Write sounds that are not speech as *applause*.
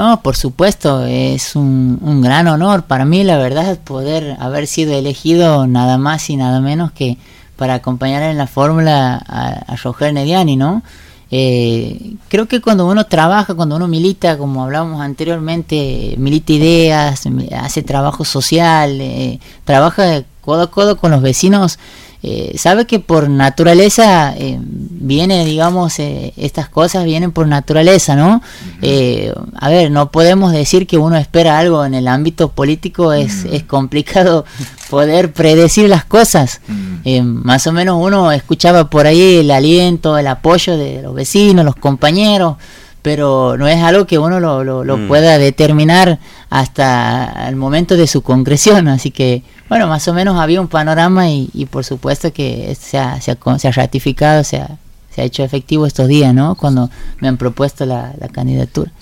No, por supuesto, es un, gran honor para mí, la verdad, poder haber sido elegido nada más y nada menos que para acompañar en la fórmula a, a Roger Nediani, ¿no? Eh, creo que cuando uno trabaja, cuando uno milita, como hablábamos anteriormente, milita ideas, hace trabajo social, eh, trabaja codo a codo con los vecinos, eh, sabe que por naturaleza eh, viene, digamos, eh, estas cosas vienen por naturaleza, ¿no? Eh, a ver, no podemos decir que uno espera algo en el ámbito político, es, es complicado *laughs* poder predecir las cosas. Eh, más o menos uno escuchaba por ahí el aliento, el apoyo de los vecinos, los compañeros, pero no es algo que uno lo, lo, lo Mm. pueda determinar hasta el momento de su concreción, así que bueno, más o menos había un panorama y, y por supuesto que se ha, se ha, se ha ratificado, se ha, se ha hecho efectivo estos días, ¿no? Cuando me han propuesto la, la candidatura.